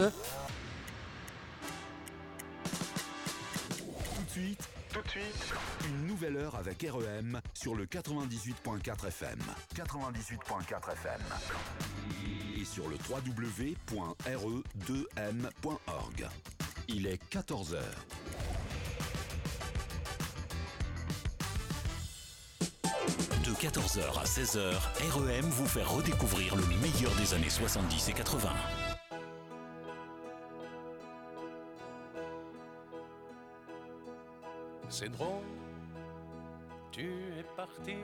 Tout de suite, tout de suite, une nouvelle heure avec REM sur le 98.4 FM. 98.4 FM. Et sur le www.re2m.org. Il est 14h. De 14h à 16h, REM vous fait redécouvrir le meilleur des années 70 et 80. C'est drôle, tu es parti.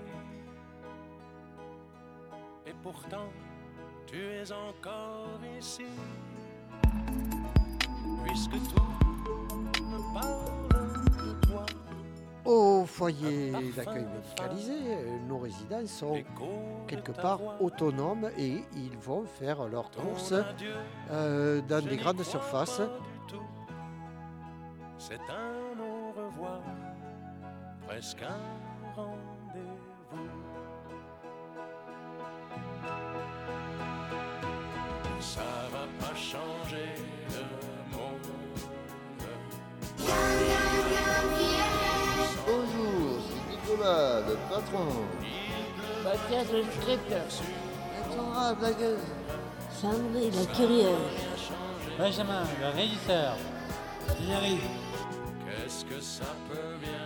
Et pourtant, tu es encore ici. Puisque tout me parle de toi. Au foyer d'accueil médicalisé, nos résidents sont quelque part autonomes et ils vont faire leurs courses euh, dans des grandes surfaces. C'est un au revoir, presque un rendez-vous. Ça va pas changer le monde. Bonjour, c'est Nicolas, le patron. Mathias le scripteur. Sandra la blagueuse. Sandrine la curieuse. Benjamin, le régisseur. Il arrive. Qu'est-ce que ça peut bien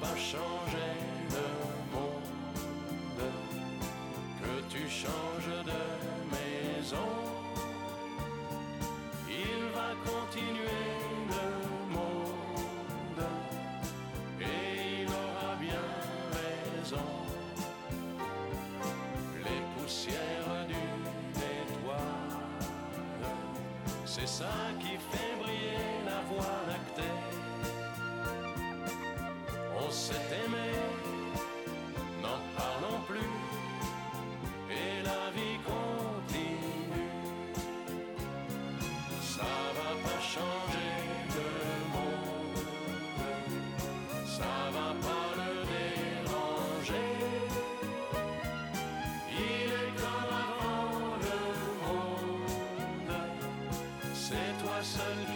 pas changer le monde. Que tu changes de maison. Il va continuer le monde et il aura bien raison. Les poussières d'une étoile, c'est ça qui fait seul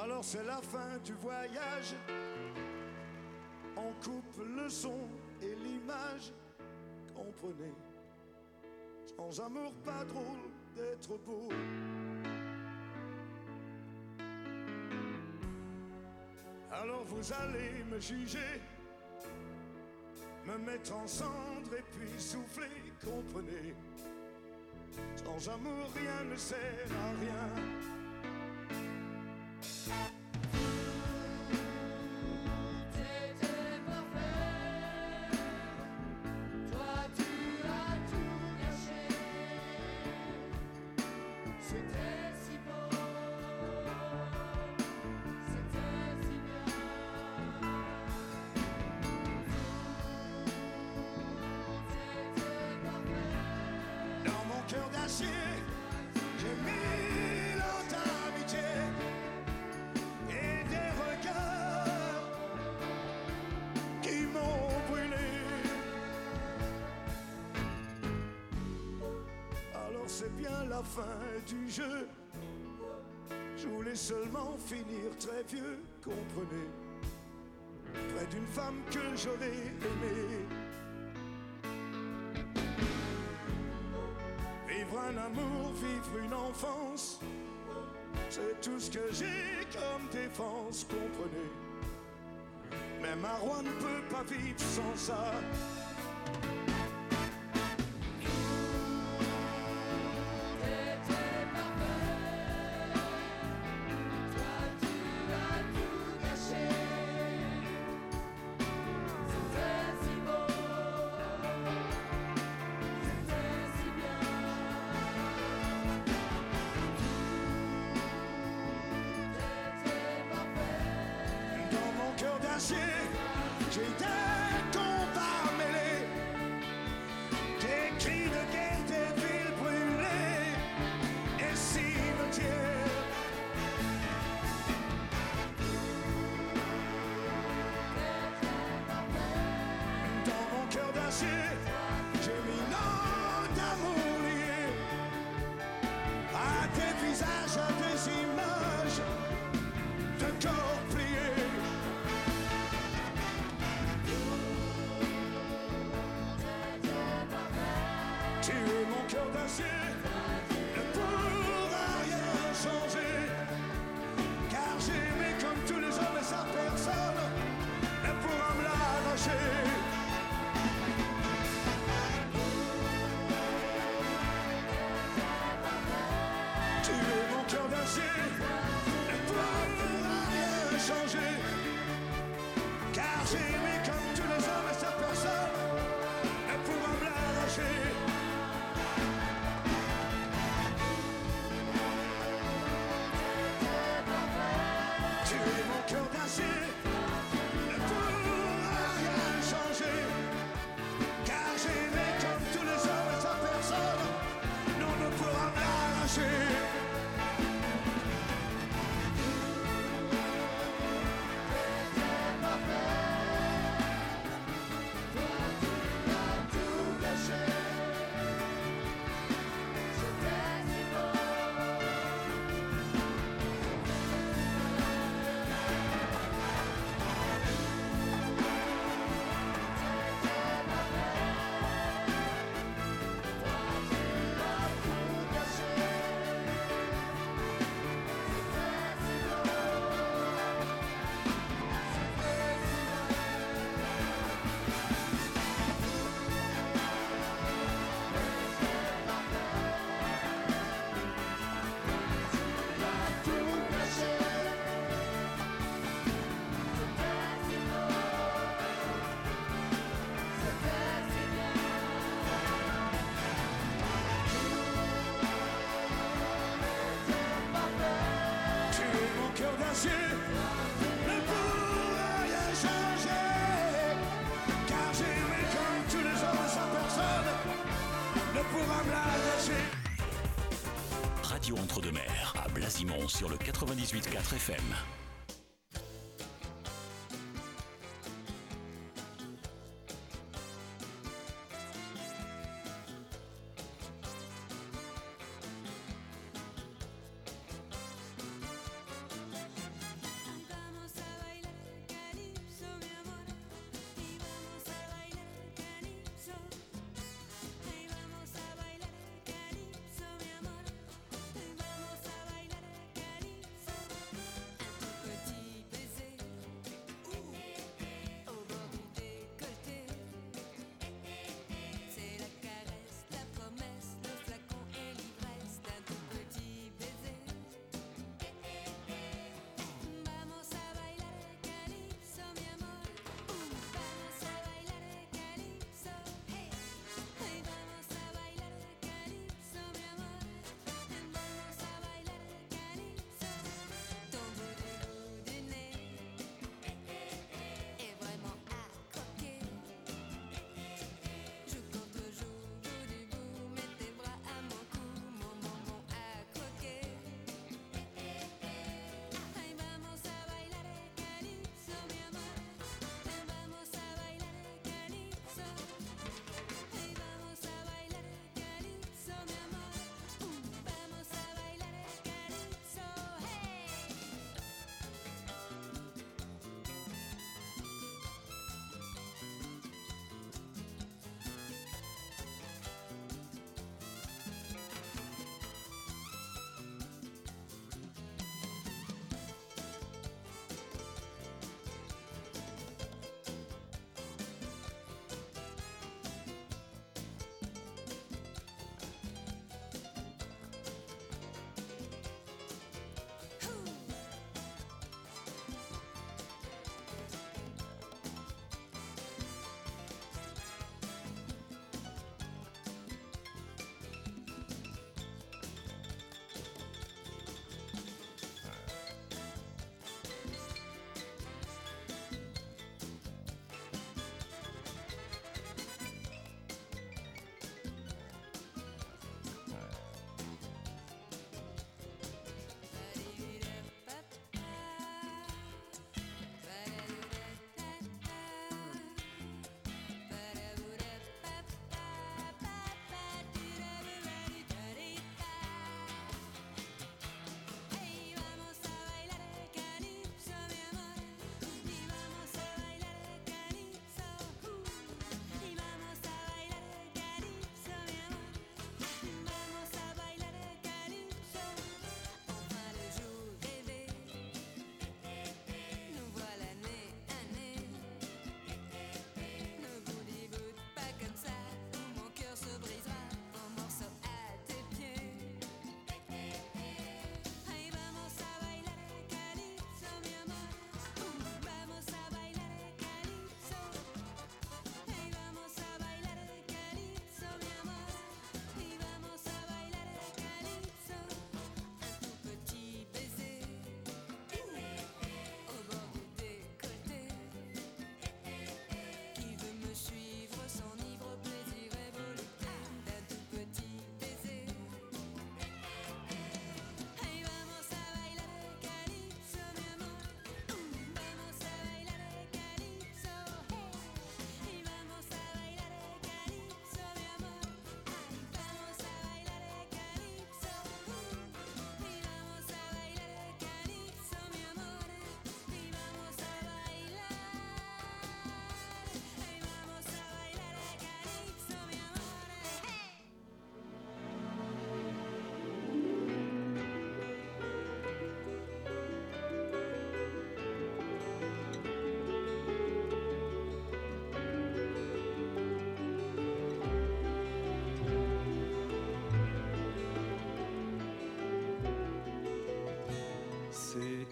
Alors c'est la fin du voyage. On coupe le son et l'image. Comprenez, sans amour pas drôle d'être beau. Alors vous allez me juger, me mettre en cendre et puis souffler, comprenez. Sans amour rien ne sert à rien. La fin du jeu. Je voulais seulement finir très vieux, comprenez, près d'une femme que j'aurais aimée. Vivre un amour, vivre une enfance, c'est tout ce que j'ai comme défense, comprenez. Mais ma roi ne peut pas vivre sans ça. Car j'aimais comme tous les hommes et sa personne, non ne me l'arracher. Entre-deux-Mers, à Blasimont sur le 98.4 FM.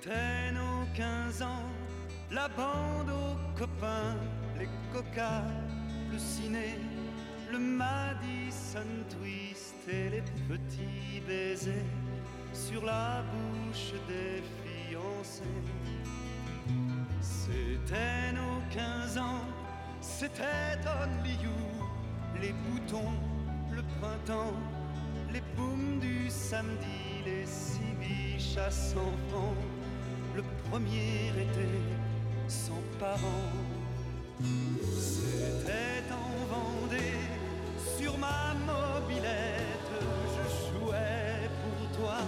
15 ans, la bande aux copains, les cocas, le ciné, le Madison Twist et les petits baisers sur la bouche des fiancés. C'était nos 15 ans, c'était Only You, les boutons, le printemps, les booms du samedi, les six biches à premier été sans parents. C'était en Vendée, sur ma mobilette, je jouais pour toi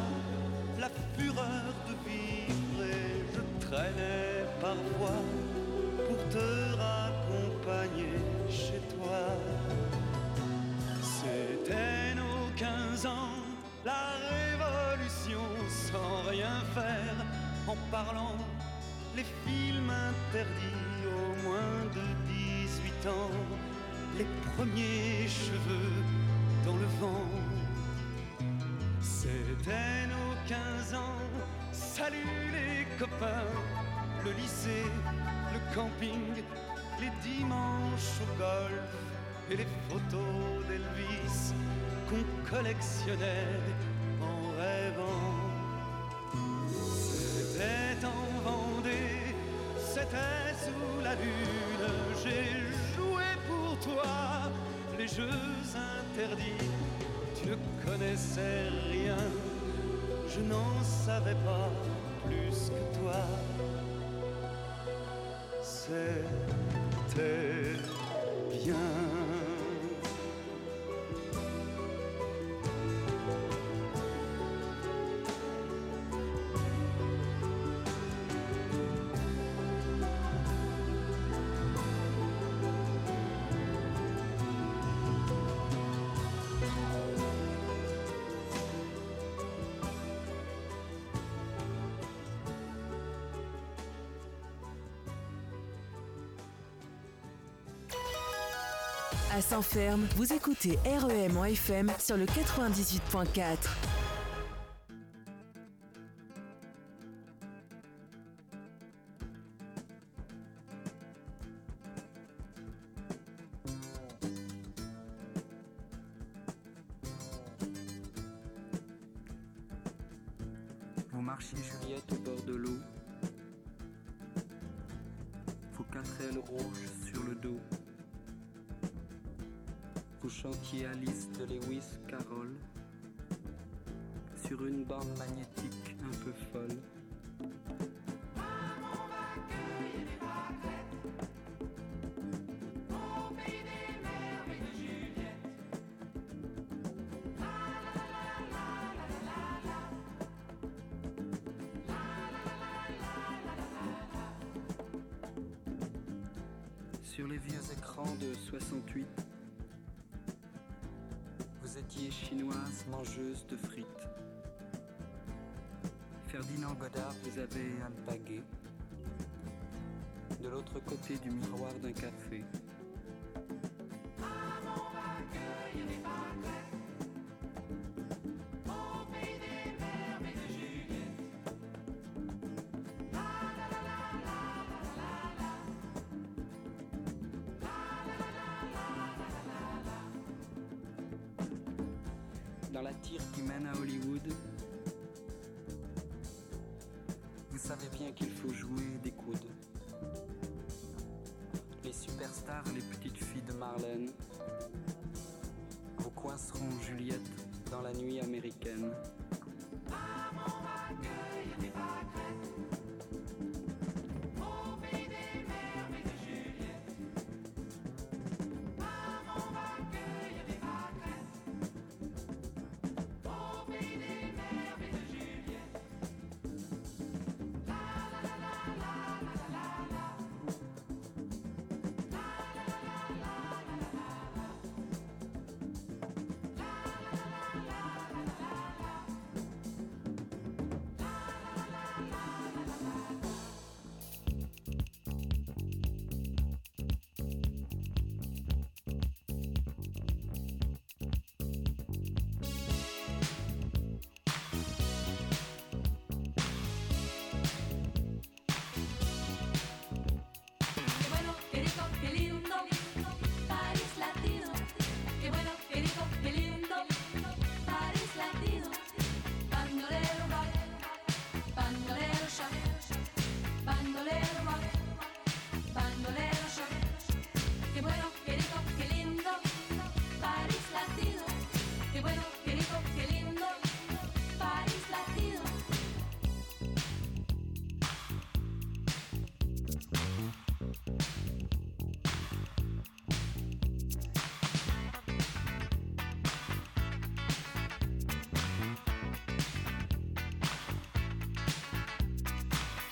la fureur de vivre et je traînais parfois pour te raccompagner chez toi. C'était nos 15 ans, la révolution sans rien faire, en parlant les films interdits au moins de 18 ans, les premiers cheveux dans le vent. C'était nos 15 ans, salut les copains, le lycée, le camping, les dimanches au golf et les photos d'Elvis qu'on collectionnait j'ai joué pour toi les jeux interdits. Tu ne connaissais rien, je n'en savais pas plus que toi. C'était bien. À vous écoutez REM en FM sur le 98.4. Vous marchiez Juliette au bord de l'eau, vos quatre ailes rouges sur le dos. Vous chantiez Alice de Lewis Carroll sur une bande magnétique un peu folle. Chinoise mangeuse de frites. Ferdinand Godard vous avait alpagué de l'autre côté du miroir d'un café.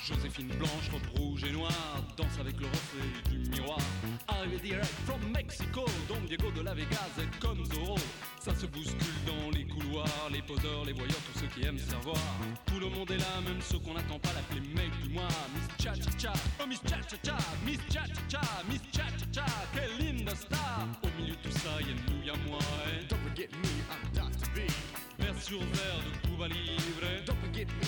Joséphine Blanche, robe rouge et noire, danse avec le reflet du miroir. Arrivé direct from Mexico, Don Diego de la Vegas est comme Zorro. Ça se bouscule dans les couloirs, les poseurs, les voyeurs, tous ceux qui aiment se faire voir. Tout le monde est là, même ceux qu'on n'attend pas l'appeler mec du mois. Miss Cha Cha Cha, oh Miss Cha Cha Cha, Miss Cha Cha Cha, Miss Cha Cha Cha, quelle linda star. Au milieu de tout ça, y'a nous, y'a moi. Et... Don't forget me, I'm Dr. B. Sur verre de Cuba Libre. Don't forget me,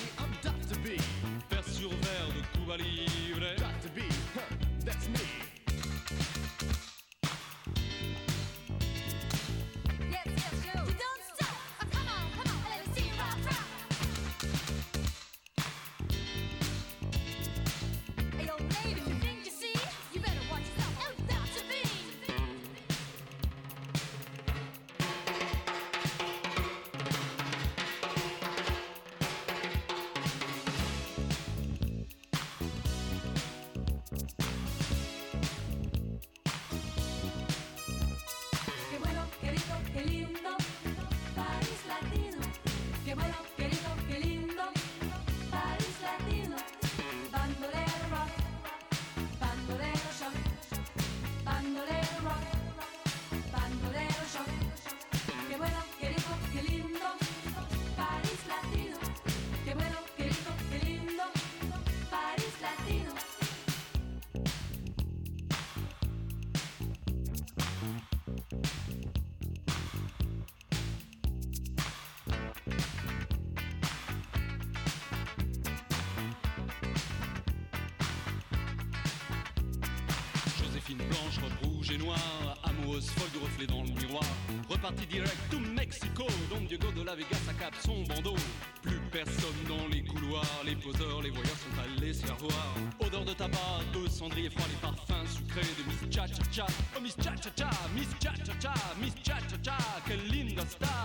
amoureuse folle du reflet dans le miroir. Reparti direct to Mexico, Don Diego de la Vegas à son bandeau. Plus personne dans les couloirs, les poseurs, les voyeurs sont allés se faire voir. Odeur de tabac, de cendrier froid, les parfums sucrés de Miss Cha Cha Cha. Oh Miss Cha Cha Cha, Miss Cha Cha Cha, Miss Cha Cha Cha, quelle linda star.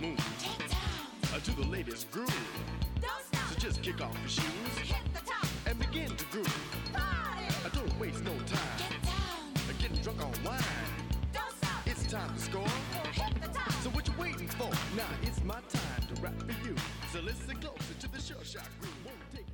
Move uh, to the latest groove. Don't stop. So just kick off your shoes Hit the top. and begin to groove. Party! I don't waste no time. Get down. Uh, Getting drunk on wine. Don't stop. It's time to score. Hit the top. So what you waiting for? Now it's my time to rap for you. So listen closer to the sure shot groove. Won't take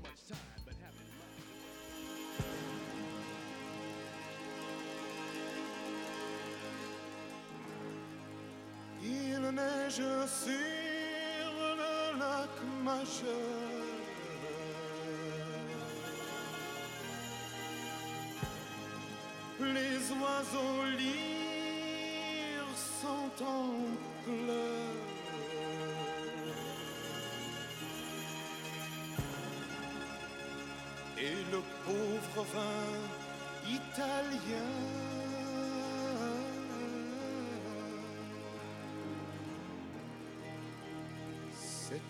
neige sur le lac majeur. Les oiseaux lyres sont en pleurs. Et le pauvre vin italien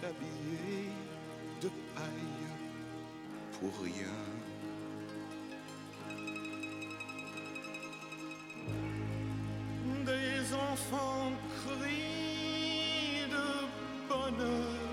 habillé de paille pour rien. Des enfants crient de bonheur.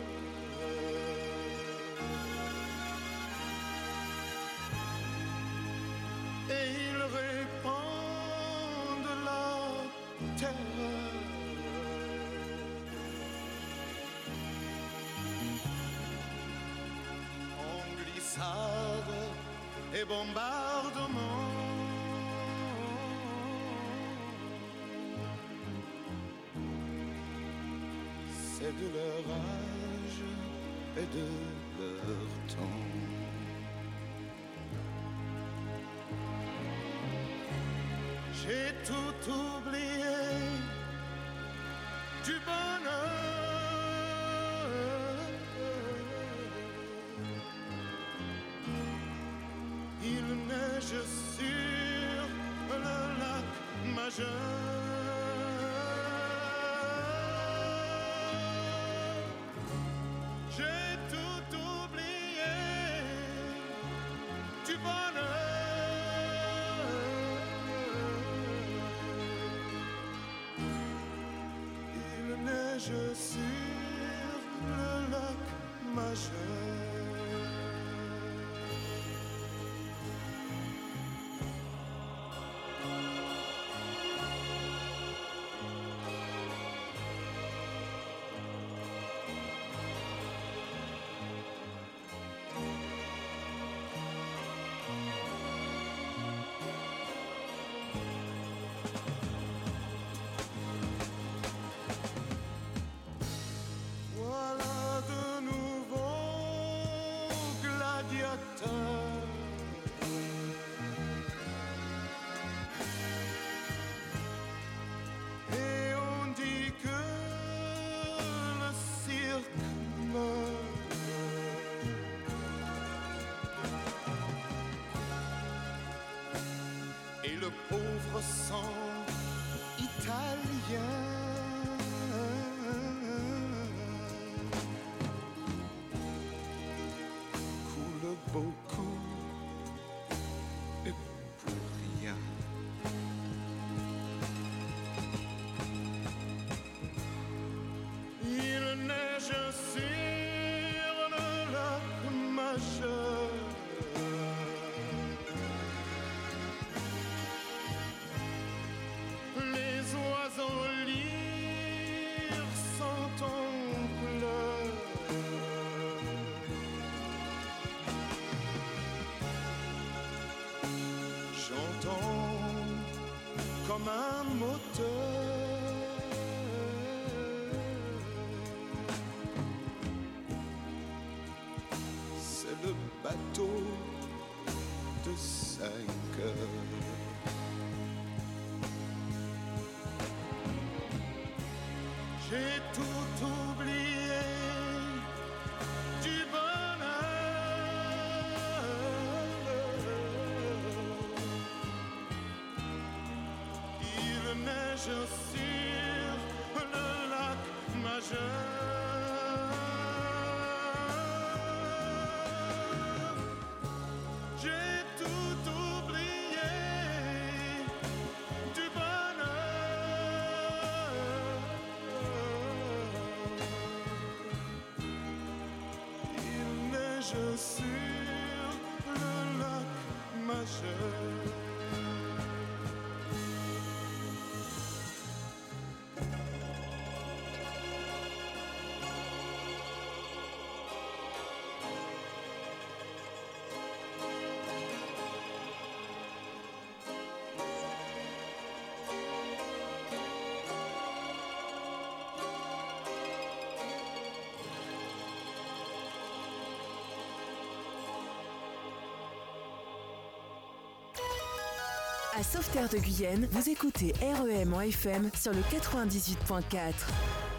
Et bombardement. C'est de leur âge et de leur temps. J'ai tout oublié du bonheur. voyageur. J'ai tout oublié du bonheur. Il neige sur le lac majeur. ressens majeur sur le lac majeur. J'ai tout oublié du bonheur. Il neige sur À Sauveterre de Guyenne, vous écoutez REM en FM sur le 98.4.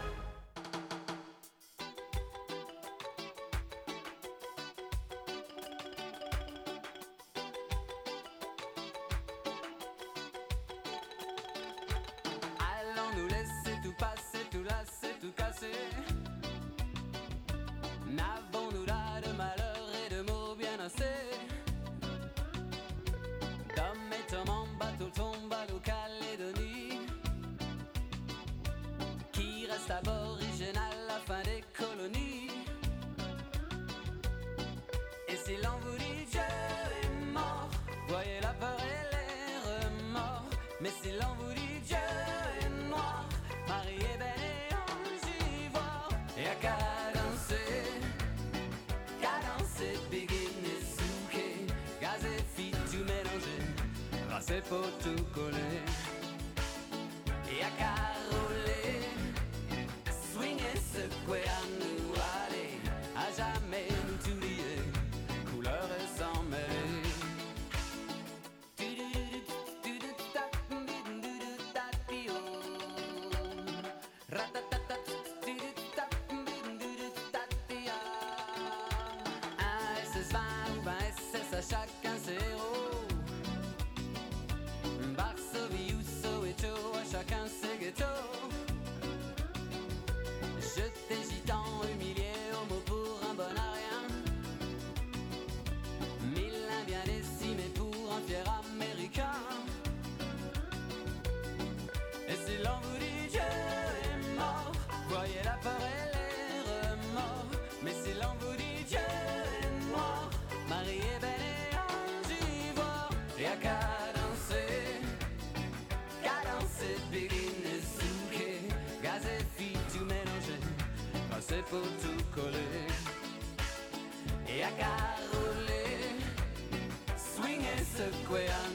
faut tout coller. Et à caroler, swing et secouer un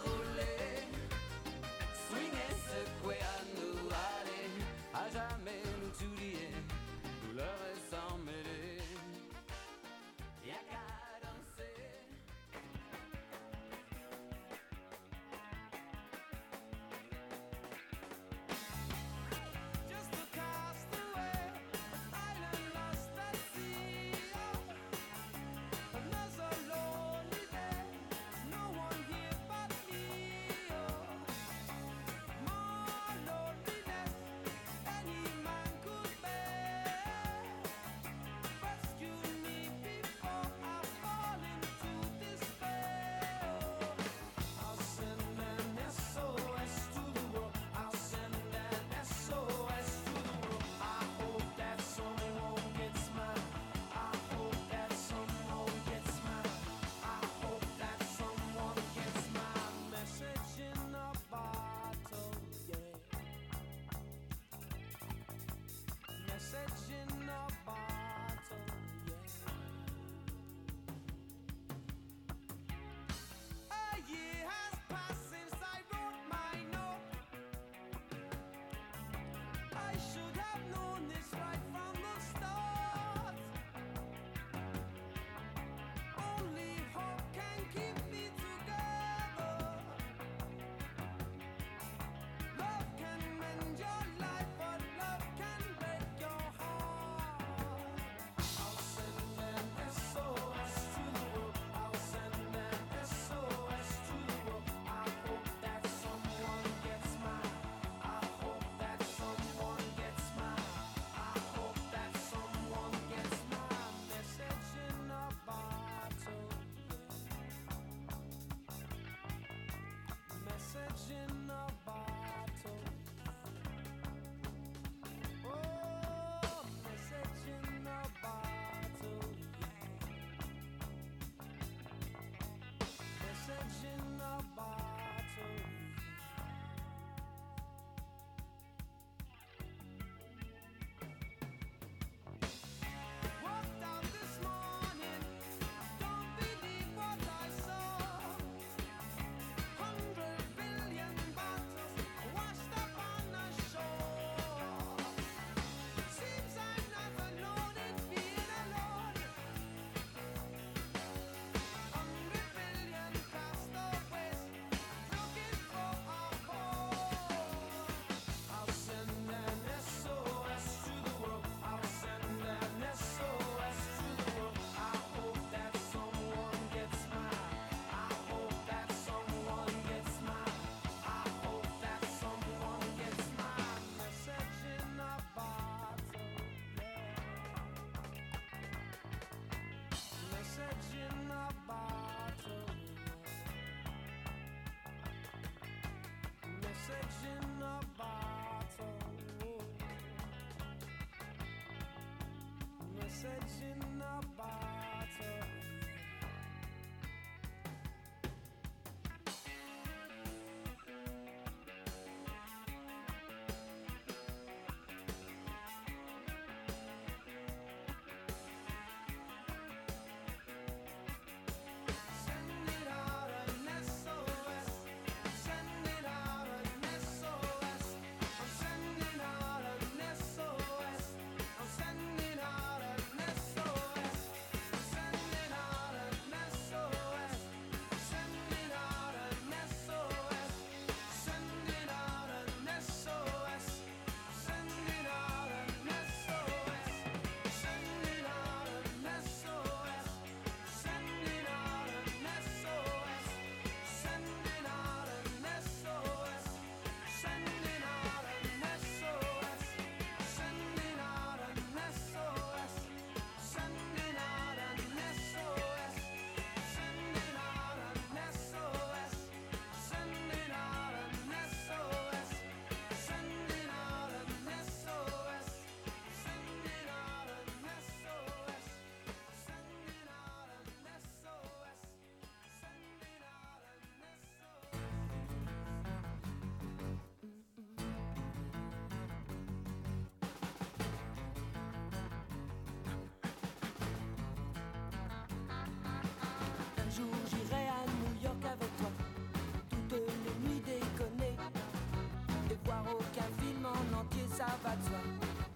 aucun film en entier, ça va de soi.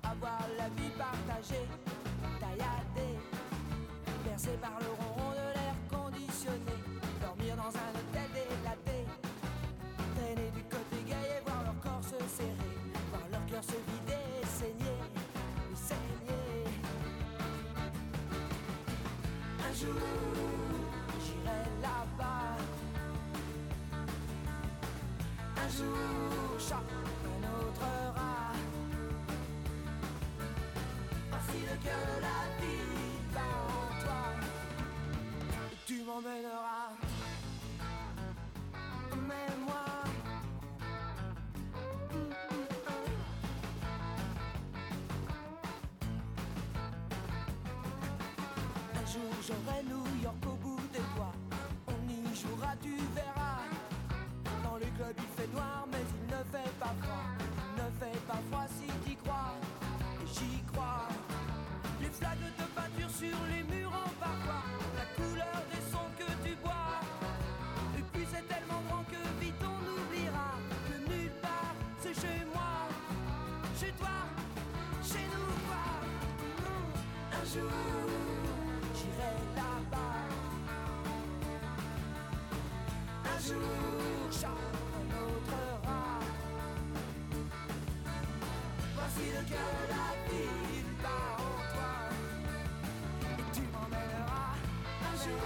Avoir la vie partagée, tailladée, percée par le ronron de l'air conditionné. Dormir dans un hôtel délaté, traîner du côté et voir leur corps se serrer, voir leur cœur se vider saigner, saigner. Un jour, j'aurai New York au bout des doigts. On y jouera, tu verras. Dans le club il fait noir, mais il ne fait pas froid. Ne fait pas froid si t'y crois. Et j'y crois. Les flaques de peinture sur les murs en parfois. La couleur des sons que tu bois. Et puis c'est tellement grand que vite on oubliera. Que nulle part c'est chez moi. Chez toi, chez nous quoi. Un jour, Voici le cœur de la ville bat en toi. Et tu m'emmèneras un jour.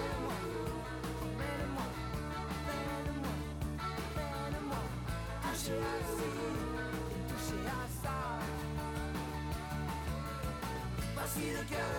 Emmène-moi, emmène-moi, emmène-moi. À ci et toucher à ça. Voici le cœur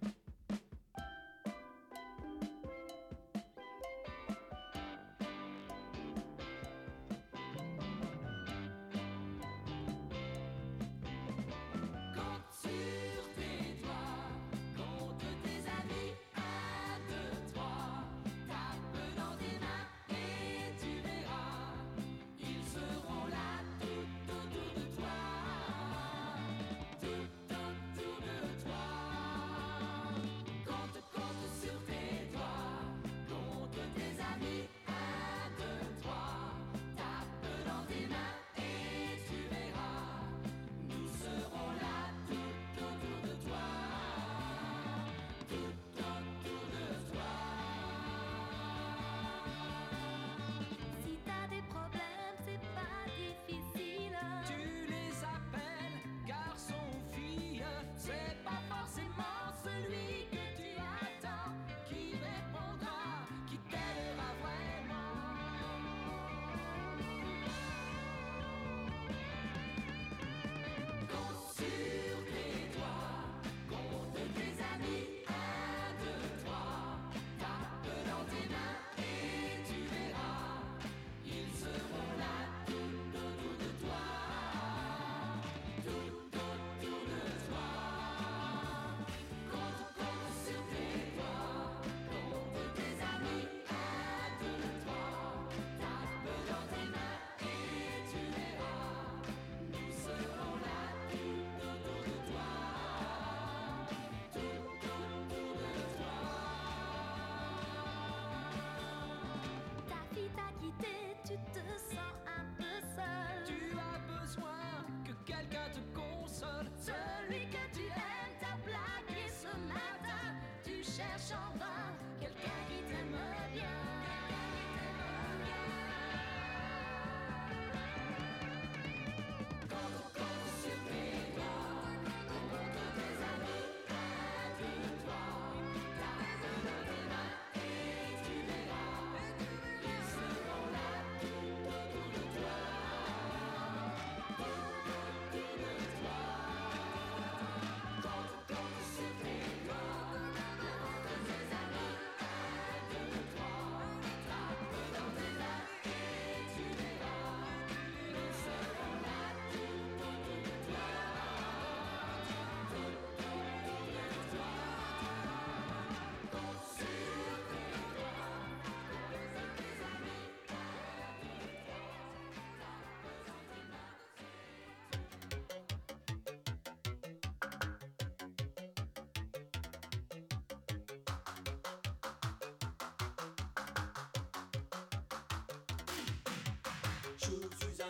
ちっと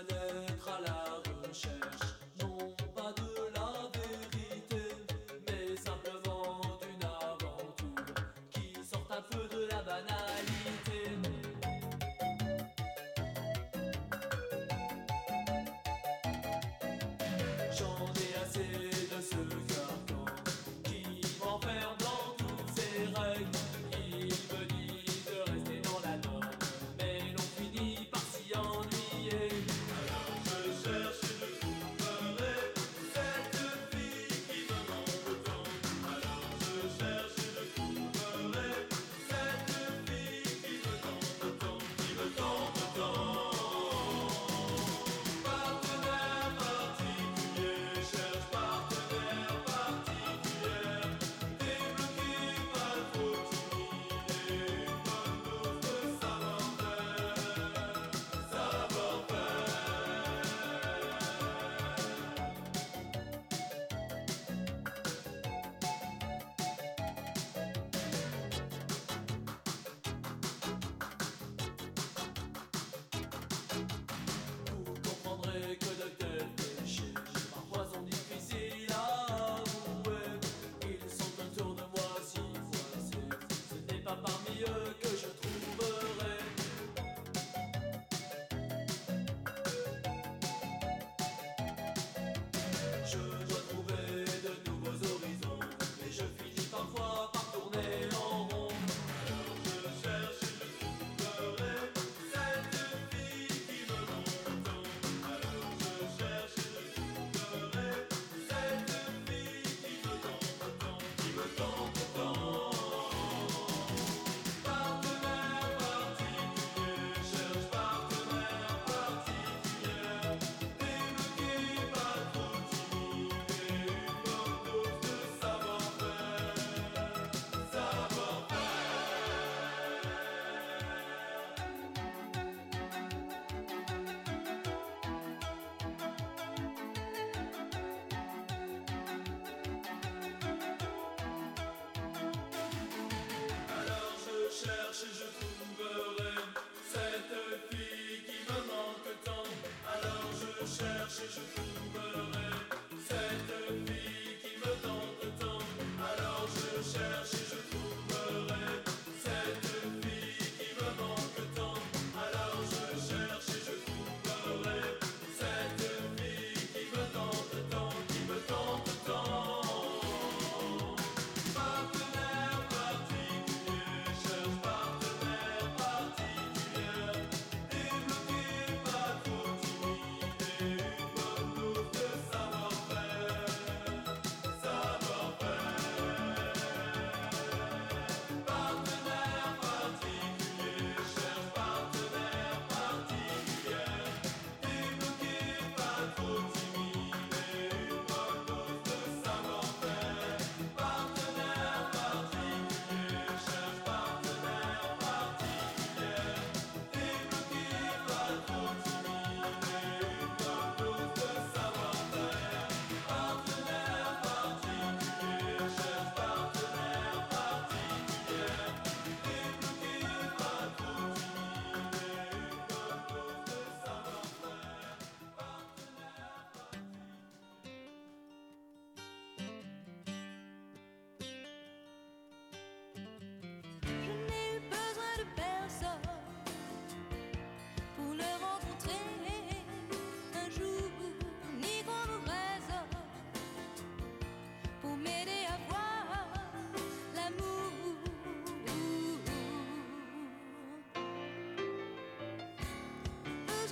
d'être à la recherche, non pas de la vérité, mais simplement d'une aventure qui sort un peu de la banane. The.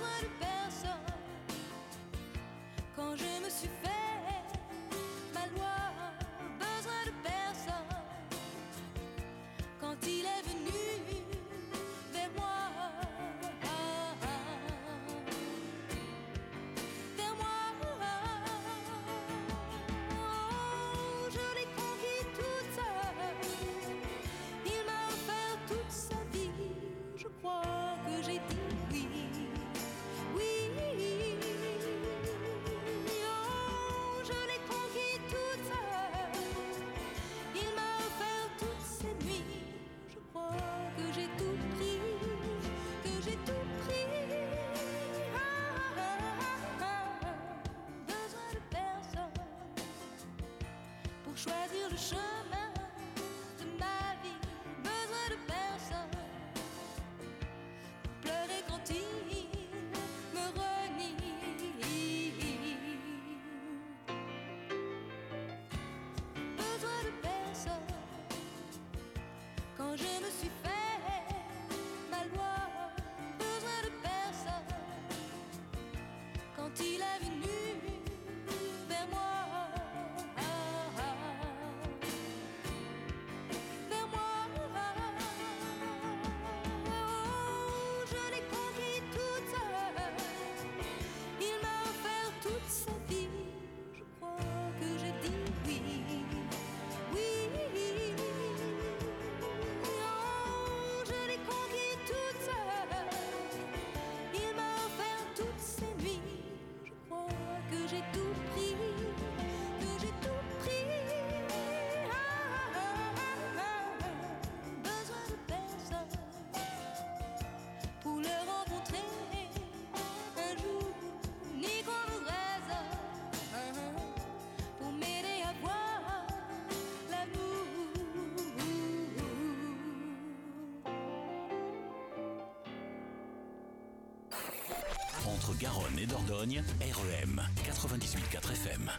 what a choisir le chemin. Entre Garonne et Dordogne, REM 98.4 FM.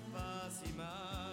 c'est pas si mal.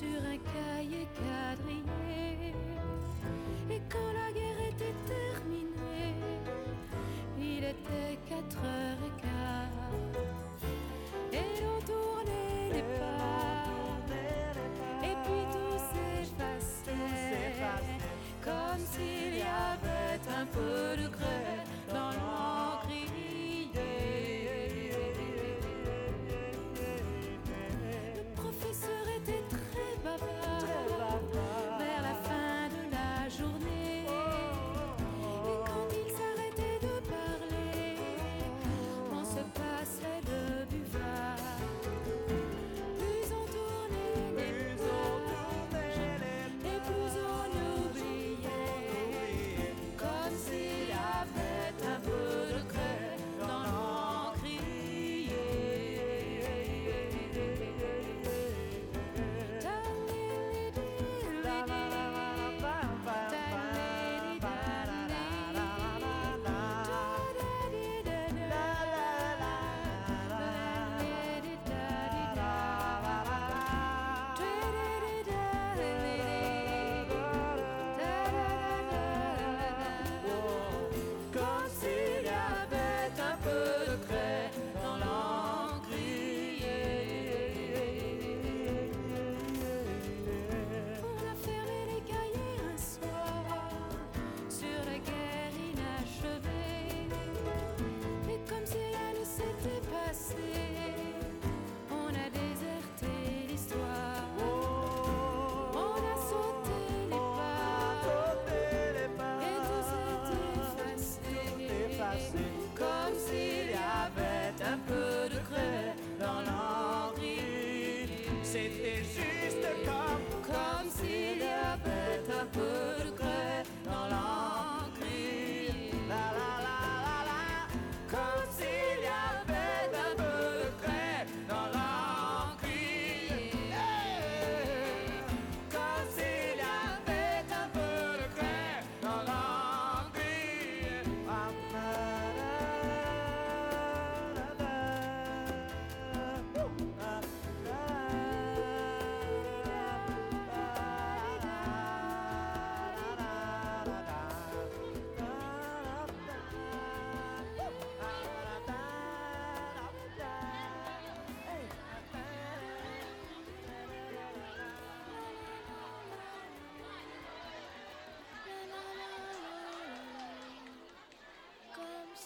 sur un cahier quadrillé. Et quand la guerre était terminée, il était quatre heures et quart. Et on tournait les pas, et puis tout s'effaçait, comme s'il y avait. c'était juste.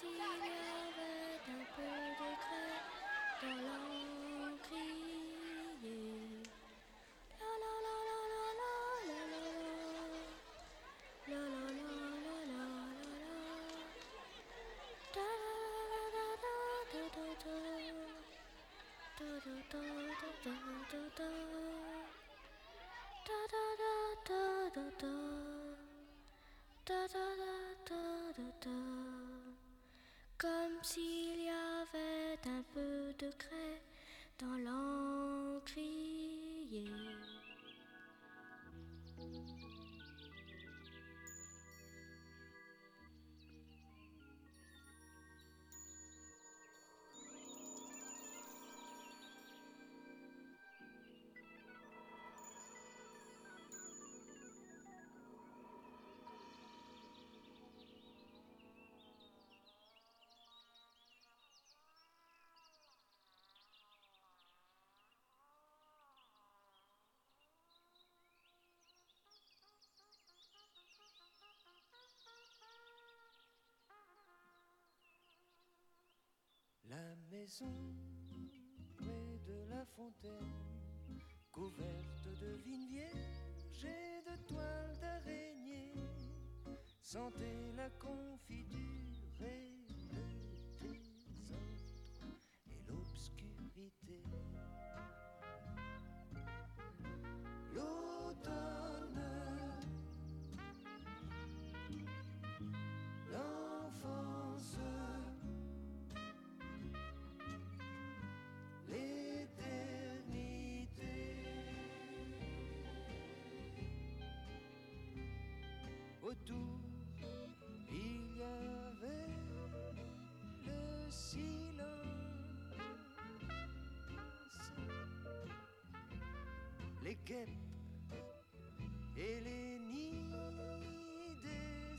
see. Comme maison près de la fontaine, couverte de vignes vierges et de toiles d'araignée, sentait la confiture Autour, il y avait le silence. Les guêpes